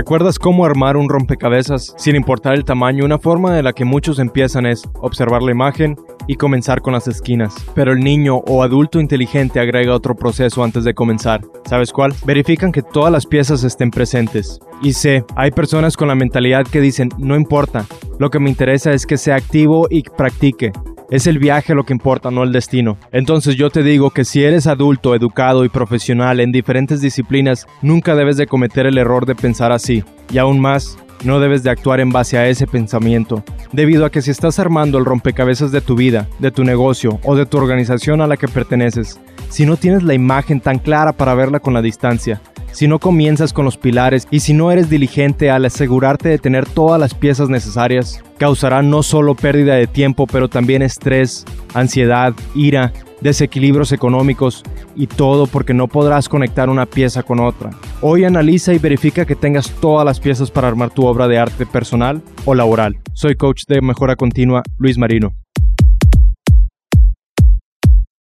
¿Recuerdas cómo armar un rompecabezas sin importar el tamaño? Una forma de la que muchos empiezan es observar la imagen y comenzar con las esquinas. Pero el niño o adulto inteligente agrega otro proceso antes de comenzar. ¿Sabes cuál? Verifican que todas las piezas estén presentes. Y sé, hay personas con la mentalidad que dicen, no importa, lo que me interesa es que sea activo y practique. Es el viaje lo que importa, no el destino. Entonces yo te digo que si eres adulto, educado y profesional en diferentes disciplinas, nunca debes de cometer el error de pensar así. Y aún más, no debes de actuar en base a ese pensamiento, debido a que si estás armando el rompecabezas de tu vida, de tu negocio o de tu organización a la que perteneces, si no tienes la imagen tan clara para verla con la distancia, si no comienzas con los pilares y si no eres diligente al asegurarte de tener todas las piezas necesarias, causará no solo pérdida de tiempo, pero también estrés, ansiedad, ira, desequilibrios económicos y todo porque no podrás conectar una pieza con otra. Hoy analiza y verifica que tengas todas las piezas para armar tu obra de arte personal o laboral. Soy coach de mejora continua, Luis Marino.